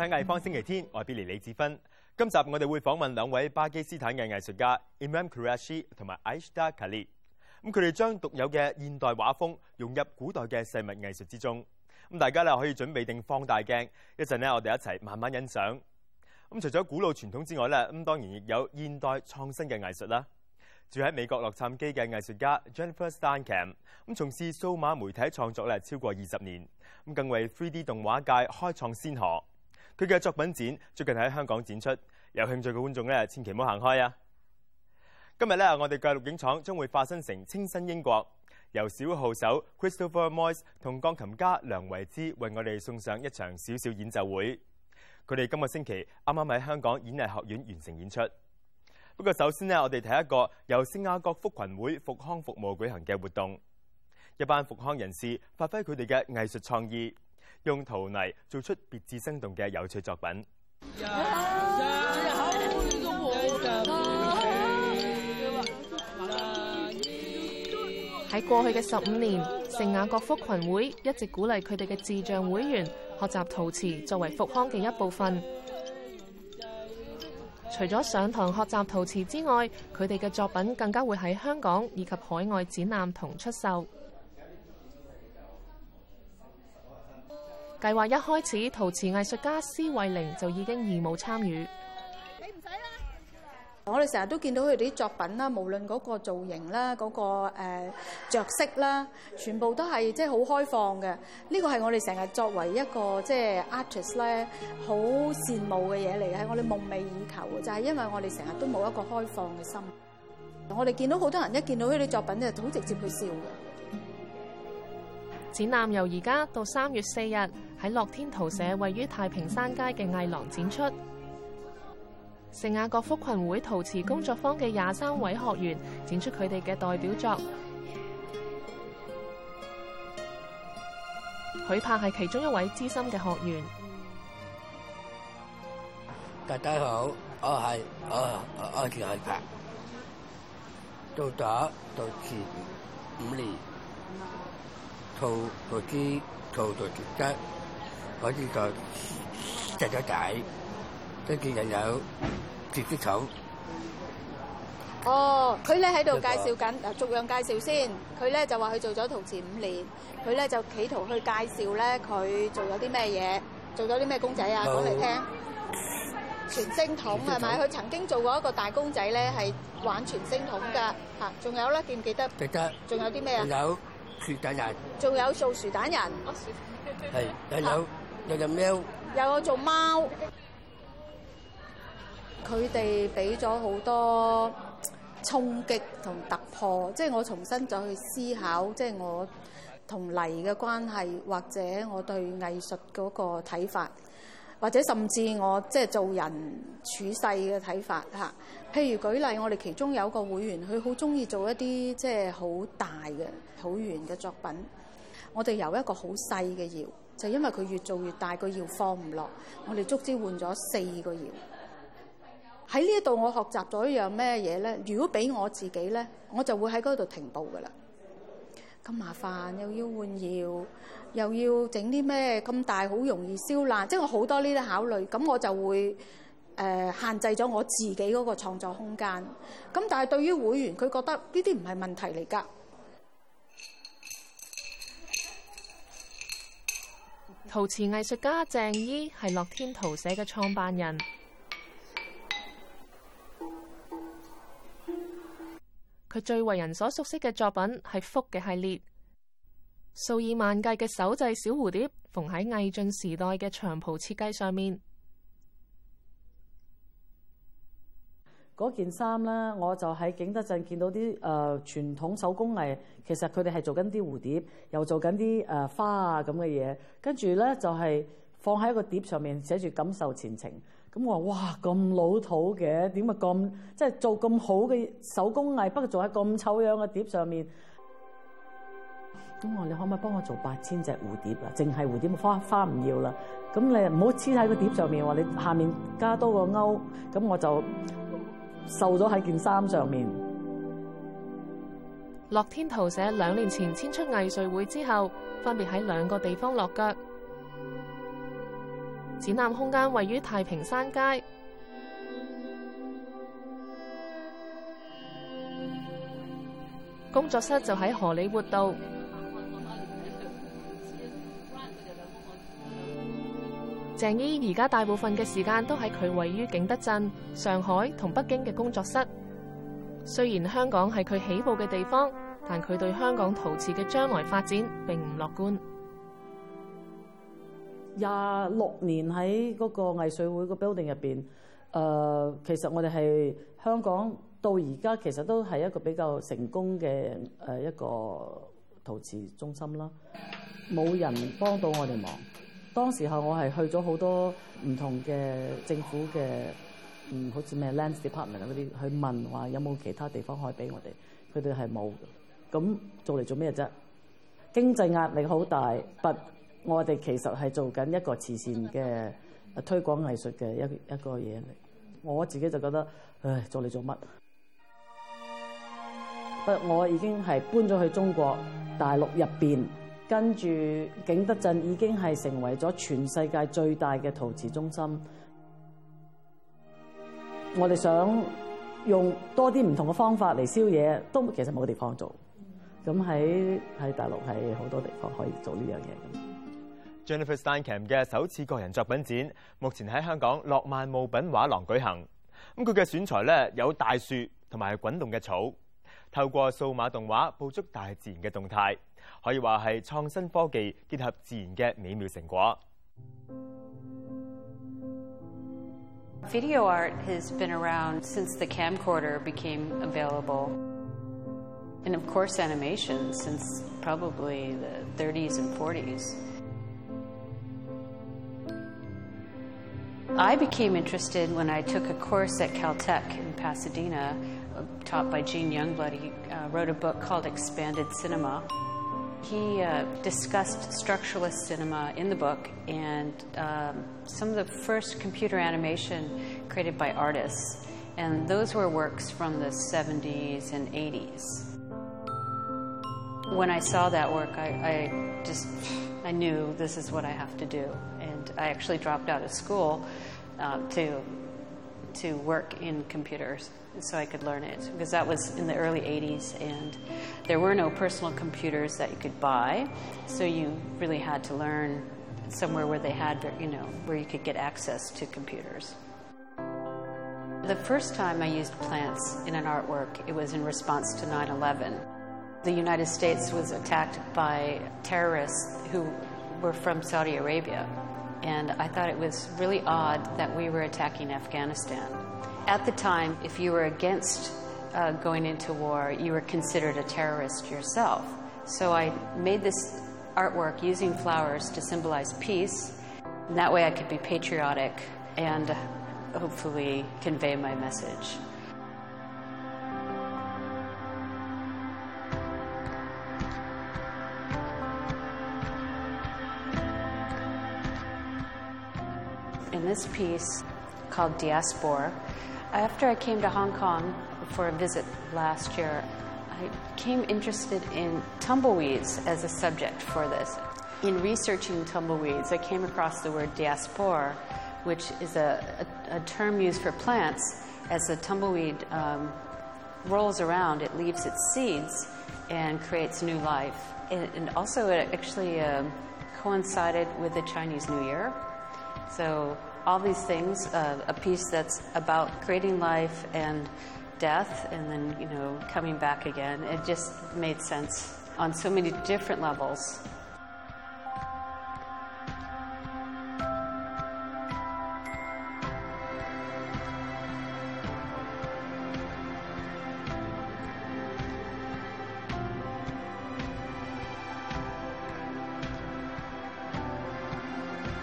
睇藝方星期天，我係 Billy 李志芬。今集我哋會訪問兩位巴基斯坦嘅藝術家 Imam Qureshi 同埋 Aishda Khalid。咁佢哋將獨有嘅現代畫風融入古代嘅細物藝術之中。咁大家咧可以準備定放大鏡，一陣咧我哋一齊慢慢欣賞。咁除咗古老傳統之外咧，咁當然亦有現代創新嘅藝術啦。住喺美國洛杉磯嘅藝術家 Jennifer Steinkam，咁從事數碼媒體創作咧超過二十年，咁更為 3D 動畫界開創先河。佢嘅作品展最近喺香港展出，有興趣嘅觀眾咧千祈唔好行開啊！今日咧我哋嘅錄影廠將會化身成清新英國，由小號手 Christopher Moyes 同鋼琴家梁維之為我哋送上一場小小演奏會。佢哋今個星期啱啱喺香港演藝學院完成演出。不過首先呢，我哋睇一個由聖雅各福群會復康服務舉行嘅活動。一班復康人士發揮佢哋嘅藝術創意，用陶泥做出別致生動嘅有趣作品。喺過去嘅十五年，聖雅各福群會一直鼓勵佢哋嘅智障會員學習陶瓷作為復康嘅一部分。除咗上堂學習陶瓷之外，佢哋嘅作品更加會喺香港以及海外展覽同出售。計劃一開始，陶瓷藝術家施慧玲就已經義務參與。我哋成日都見到佢哋啲作品啦，無論嗰個造型啦、嗰、個誒著色啦，全部都係即係好開放嘅。呢個係我哋成日作為一個即係 artist 咧，好羨慕嘅嘢嚟嘅，係我哋夢寐以求嘅，就係因為我哋成日都冇一個開放嘅心。我哋見到好多人一見到佢啲作品咧，就好直接去笑嘅。展覽由而家到三月四日喺乐天陶社位于太平山街嘅艺廊展出。聖雅各福群会陶瓷工作坊嘅廿三位学员展出佢哋嘅代表作。许柏系其中一位资深嘅学员。大家好，我系我我叫许柏，做咗陶瓷五年，陶陶瓷陶陶瓷質，我呢個石咗仔。跟住又有自己草。哦，佢咧喺度介紹緊，嗱逐樣介紹先。佢咧就話佢做咗陶瓷五年，佢咧就企圖去介紹咧佢做咗啲咩嘢，做咗啲咩公仔啊，講嚟聽。傳聲筒係咪？佢曾經做過一個大公仔咧，係玩傳聲筒㗎。嚇，仲有咧，記唔記得？記得。仲有啲咩啊？有薯蛋人。仲有做薯蛋人。係，又有又有喵。又有做貓。佢哋俾咗好多衝擊同突破，即係我重新再去思考，即係我同泥嘅關係，或者我對藝術嗰個睇法，或者甚至我即係做人處世嘅睇法嚇。譬如舉例，我哋其中有一個會員，佢好中意做一啲即係好大嘅好圓嘅作品。我哋由一個好細嘅窯，就因為佢越做越大，個窯放唔落，我哋足之換咗四個窯。喺呢一度，我學習咗一樣咩嘢咧？如果俾我自己咧，我就會喺嗰度停步噶啦。咁麻煩，又要換窯，又要整啲咩咁大，好容易燒爛，即係我好多呢啲考慮。咁我就會誒、限制咗我自己嗰個創作空間。咁但係對於會員，佢覺得呢啲唔係問題嚟㗎。陶瓷艺术家郑伊係樂天陶社嘅创办人。佢最为人所熟悉嘅作品係福嘅系列，数以万计嘅手制小蝴蝶缝喺魏晋时代嘅长袍设计上面。嗰件衫咧，我就喺景德鎮見到啲誒、呃、傳統手工藝，其實佢哋係做緊啲蝴蝶，又做緊啲誒花啊咁嘅嘢，跟住咧就係、放喺一個碟上面，寫住感受前程。咁我話哇咁老土嘅，點解咁即係做咁好嘅手工藝，不過做喺咁醜樣嘅碟上面。咁我你可唔可以幫我做八千隻蝴蝶啊？淨係蝴蝶花花唔要啦。咁你唔好黐喺個碟上面喎，你下面加多個勾，咁我就繡咗喺件衫上面。樂天陶社兩年前遷出藝穗會之後，分別喺兩個地方落腳。 展覽空間位於太平山街。工作室就喺荷里活道。 鄭姨而家大部分嘅時間都喺佢位於景德鎮、上海同北京嘅工作室。雖然香港係佢起步嘅地方，但佢對香港陶瓷嘅將來發展並唔樂觀。廿六年喺嗰個藝穗會個 building 入边，诶、其實我哋係香港到而家其實都係一個比較成功嘅诶一個陶瓷中心啦。冇人幫到我哋忙。當時候我係去咗好多唔同嘅政府嘅，嗯，好似咩 Land Department 嗰啲，去問話有冇其他地方可以俾我哋，佢哋係冇。咁做嚟做咩啫？經濟壓力好大，不，我哋其實係做緊一個慈善嘅推廣藝術嘅一一個嘢嚟。我自己就覺得，唉，做嚟做乜？不，我已經係搬咗去中國大陸入邊。跟住景德鎮已經係成為咗全世界最大嘅陶瓷中心。我哋想用多啲唔同嘅方法嚟燒嘢，都其實冇地方做。咁喺喺大陸係好多地方可以做呢樣嘢。Jennifer Steinkamp 嘅首次個人作品展，目前喺香港諾曼物品畫廊舉行。咁佢嘅選材咧有大樹同埋滾動嘅草，透過數碼動畫捕捉大自然嘅動態。可以话系创新科技结合自然嘅美妙成果。Video art has been around since the camcorder became available, and of course animation since probably the 30s and 40s. I became interested when I took a course at Caltech in Pasadena, taught by Gene Youngblood. He uh, wrote a book called Expanded Cinema. He uh, discussed structuralist cinema in the book and um, some of the first computer animation created by artists. And those were works from the 70s and 80s. When I saw that work, I, I just I knew this is what I have to do. And I actually dropped out of school uh, to, to work in computers so I could learn it because that was in the early 80s and there were no personal computers that you could buy so you really had to learn somewhere where they had you know where you could get access to computers. The first time I used plants in an artwork it was in response to 9/11 the United States was attacked by terrorists who were from Saudi Arabia and I thought it was really odd that we were attacking Afghanistan at the time, if you were against uh, going into war, you were considered a terrorist yourself. So I made this artwork using flowers to symbolize peace. And that way I could be patriotic and hopefully convey my message. In this piece called Diaspora, after I came to Hong Kong for a visit last year, I became interested in tumbleweeds as a subject for this. In researching tumbleweeds, I came across the word diaspora, which is a, a, a term used for plants. As the tumbleweed um, rolls around, it leaves its seeds and creates new life. And, and also, it actually uh, coincided with the Chinese New Year. So all these things, uh, a piece that's about creating life and death and then, you know, coming back again. It just made sense on so many different levels.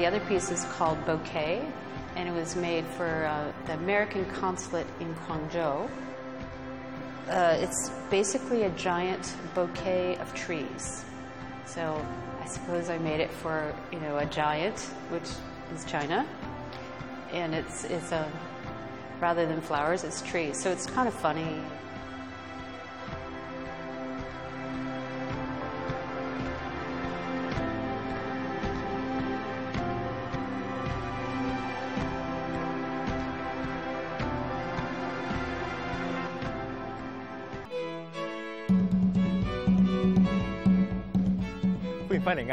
The other piece is called Bouquet, and it was made for uh, the American consulate in Guangzhou. Uh, it's basically a giant bouquet of trees. So I suppose I made it for you know a giant, which is China, and it's it's a rather than flowers, it's trees. So it's kind of funny.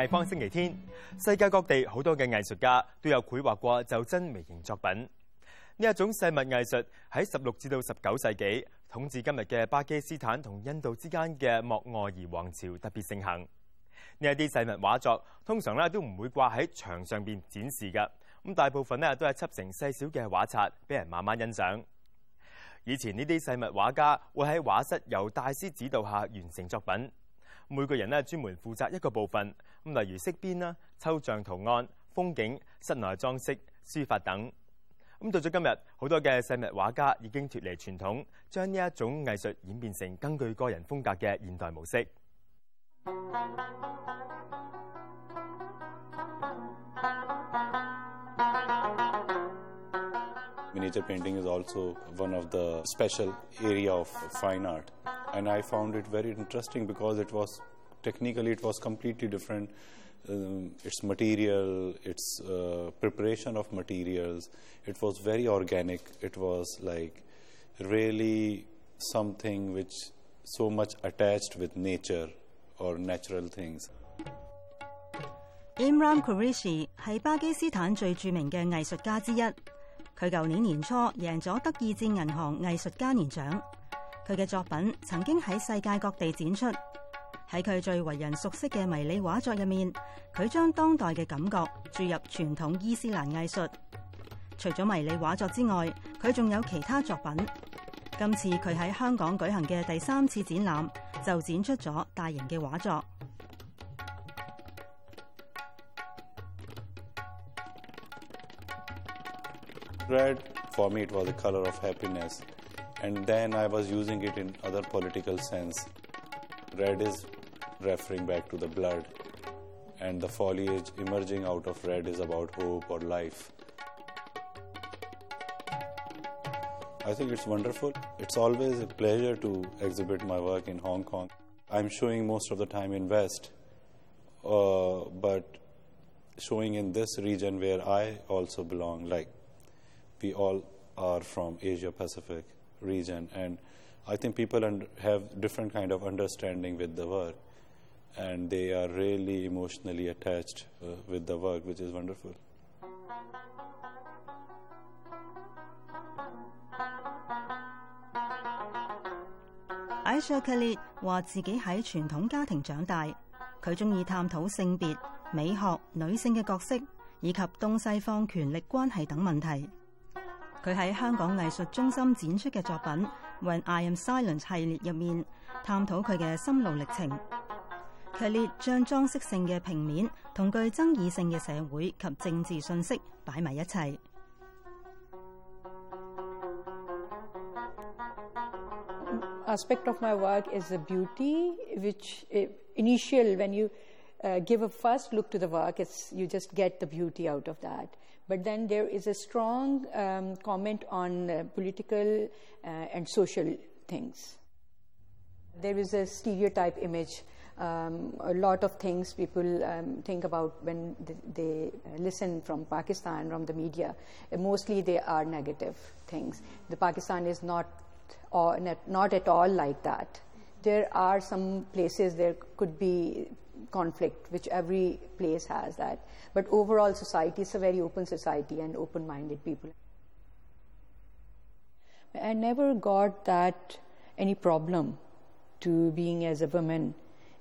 方星期天。世界各地好多嘅艺术家都有绘画过袖珍微型作品。呢一种细物艺术喺十六至到十九世纪统治今日嘅巴基斯坦同印度之间嘅莫臥兒王朝特别盛行。呢一啲细物画作通常咧都唔会挂喺墙上边展示噶，咁大部分咧都系辑成细小嘅画册，俾人慢慢欣赏。以前呢啲细物画家会喺画室由大师指导下完成作品。每个人咧专门负责一个部分，咁例如飾邊啦、抽象圖案、風景、室內裝飾、書法等。咁到咗今日，好多嘅細物畫家已經脫離傳統，將呢一種藝術演變成更具個人風格嘅現代模式。Miniature painting is also one of the special area of fine art, and I found it very interesting because it was technically it was completely different. Um, its material, its uh, preparation of materials, it was very organic. It was like really something which so much attached with nature or natural things. Imran Qureshi 系巴基斯坦最着名嘅艺术家之一。佢旧年年初赢咗德意志银行艺术家年奖。佢嘅作品曾经喺世界各地展出。 喺佢最为人熟悉嘅迷你画作入面，佢将当代嘅感觉注入传统伊斯兰艺术。除咗迷你画作之外，佢仲有其他作品。今次佢喺香港举行嘅第三次展览就展出咗大型嘅画作。Red, for me, it was the color of happiness, and then I was using it in other political sense. Red is referring back to the blood, and the foliage emerging out of red is about hope or life. I think it's wonderful. It's always a pleasure to exhibit my work in Hong Kong. I'm showing most of the time in West, uh, but showing in this region where I also belong, like we all are from Asia Pacific region, and I think people have different kind of understanding with the work, and they are really emotionally attached uh, with the work, which is wonderful. I Shakali 话自己喺傳統家庭長大，佢中意探討性別、美學、女性嘅角色以及東西方權力關係等問題。佢喺香港藝術中心展出嘅作品《When I Am Silent》系列入面，探討佢嘅心路歷程。Khalid 将装饰性嘅平面同具争议性嘅社会及政治信息摆埋一齐。 aspect of my work is the beauty, which eh, initial when you uh, give a first look to the work, it's you just get the beauty out of that. But then there is a strong um, comment on uh, political uh, and social things. There is a stereotype image. um, a lot of things people um, think about when they, uh, listen from Pakistan, from the media. Uh, mostly they are negative things. The Pakistan is not, or not, not at all like that. There are some places there could be conflict, which every place has that. But overall, society is a very open society and open minded people. I never got that any problem to being as a woman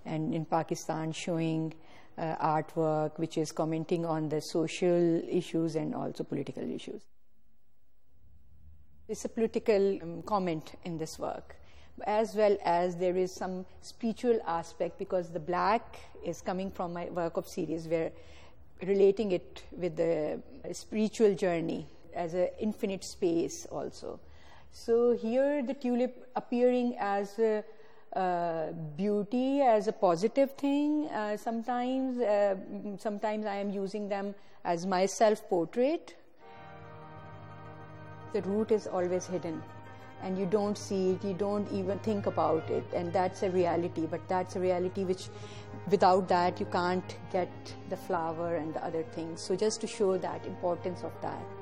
and in Pakistan showing uh, artwork which is commenting on the social issues and also political issues. It's a political um, comment in this work, as well as there is some spiritual aspect because the black is coming from my work of series where relating it with the spiritual journey as an infinite space also. So here the tulip appearing as a uh, beauty as a positive thing. Uh, sometimes, uh, sometimes I am using them as my self-portrait. The root is always hidden, and you don't see it. You don't even think about it, and that's a reality. But that's a reality which, without that, you can't get the flower and the other things. So just to show that importance of that.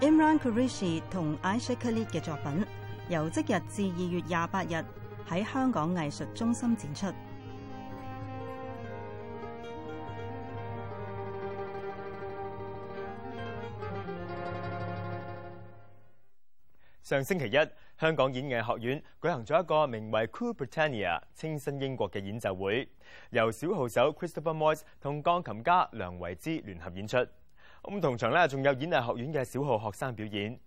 Imran Qureshi 同 Ishakalid 嘅作品由即日至二月廿八日喺香港艺术中心展出。上星期一，香港演艺学院举行咗一个名为 Cool Britannia 清新英国嘅演奏会，由小号手 Christopher Moyes 同钢琴家梁维之联合演出。咁同場咧仲有演藝學院嘅小號學生表演。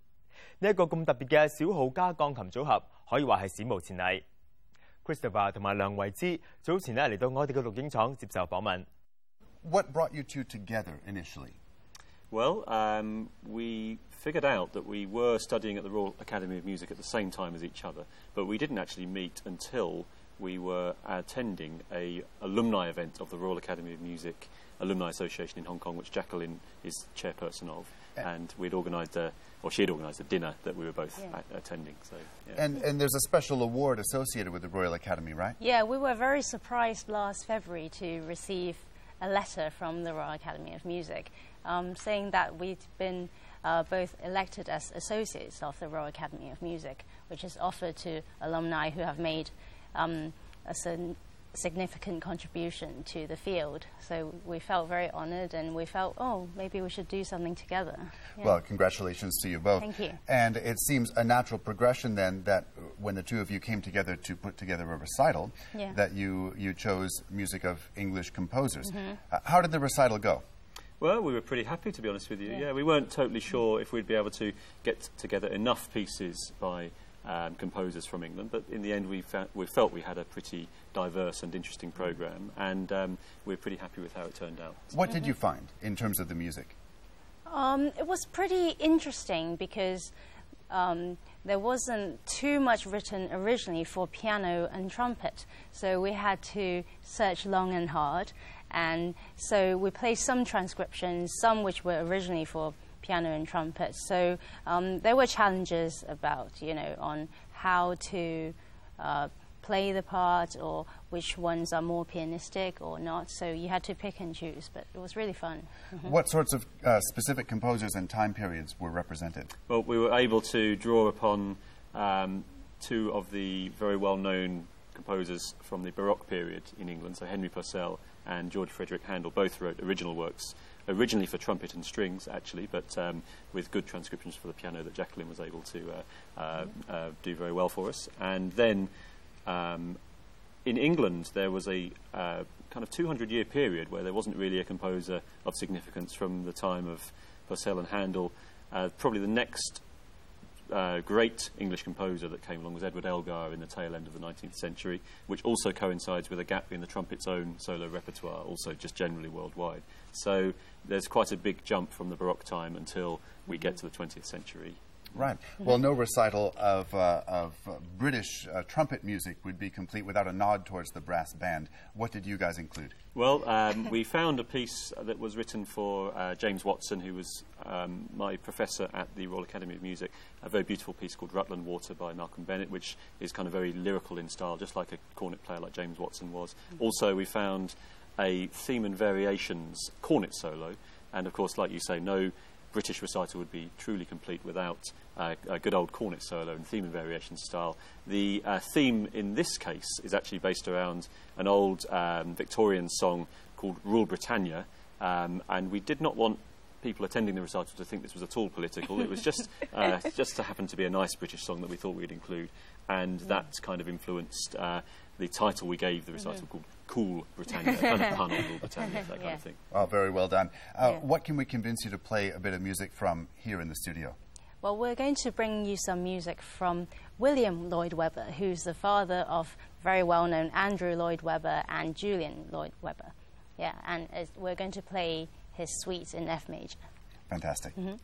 呢一個咁特別嘅小號加鋼琴組合，可以話係史無前例。Christopher 同埋梁維之早前咧嚟到我哋嘅錄影廠接受訪問。What brought you two together initially? Well, um, we figured out that we were studying at the Royal Academy of Music at the same time as each other, but we didn't actually meet until we were attending a alumni event of the Royal Academy of Music Alumni Association in Hong Kong, which Jacqueline is chairperson of, and we'd organised a, or she'd organised a dinner that we were both Yeah. a- attending. So, yeah. And, and there's a special award associated with the Royal Academy, right? Yeah, we were very surprised last February to receive a letter from the Royal Academy of Music um, saying that we'd been uh, both elected as associates of the Royal Academy of Music, which is offered to alumni who have made um, a sin- significant contribution to the field. So we felt very honoured and we felt, oh, maybe we should do something together. Yeah. Well, congratulations to you both. Thank you. And it seems a natural progression then that when the two of you came together to put together a recital, Yeah. that you, you chose music of English composers. Mhm. Uh, how did the recital go? Well, we were pretty happy, to be honest with you. Yeah. Yeah, we weren't totally sure if we'd be able to get together enough pieces by um, composers from England, but in the end, we, fa- we felt we had a pretty diverse and interesting program, and um, we're pretty happy with how it turned out. What did you find in terms of the music? Um, it was pretty interesting because um, there wasn't too much written originally for piano and trumpet, so we had to search long and hard. And so we played some transcriptions, some which were originally for piano and trumpet. So um, there were challenges about, you know, on how to uh, play the part or which ones are more pianistic or not. So you had to pick and choose, but it was really fun. Mhm. What sorts of uh, specific composers and time periods were represented? Well, we were able to draw upon um, two of the very well known composers from the Baroque period in England, so Henry Purcell and George Frederick Handel both wrote original works, originally for trumpet and strings, actually, but um, with good transcriptions for the piano that Jacqueline was able to uh, uh, uh, do very well for us. And then um, in England, there was a uh, kind of 200 year period where there wasn't really a composer of significance from the time of Purcell and Handel. Uh, probably the next uh, great English composer that came along was Edward Elgar in the tail end of the 19th century, which also coincides with a gap in the trumpet's own solo repertoire, also just generally worldwide. So there's quite a big jump from the Baroque time until we get to the 20th century. Right. Well, no recital of, uh, of uh, British uh, trumpet music would be complete without a nod towards the brass band. What did you guys include? Well, um, we found a piece that was written for uh, James Watson, who was um, my professor at the Royal Academy of Music, a very beautiful piece called Rutland Water by Malcolm Bennett, which is kind of very lyrical in style, just like a cornet player like James Watson was. Also, we found a theme and variations cornet solo, and of course, like you say, no British recital would be truly complete without uh, a good old cornet solo in theme and variation style. The uh, theme in this case is actually based around an old um, Victorian song called Rule Britannia, um, and we did not want people attending the recital to think this was at all political. it was just uh, just to happen to be a nice British song that we thought we'd include, and that kind of influenced uh, the title we gave the recital called Cool Britannia, kind of pun on Britannia, that kind Yeah. of thing. Oh, very well done. Uh, Yeah. What can we convince you to play a bit of music from here in the studio? Well, we're going to bring you some music from William Lloyd Webber, who's the father of very well known Andrew Lloyd Webber and Julian Lloyd Webber. Yeah, and we're going to play his suite in F major. Fantastic. Mhm. Thank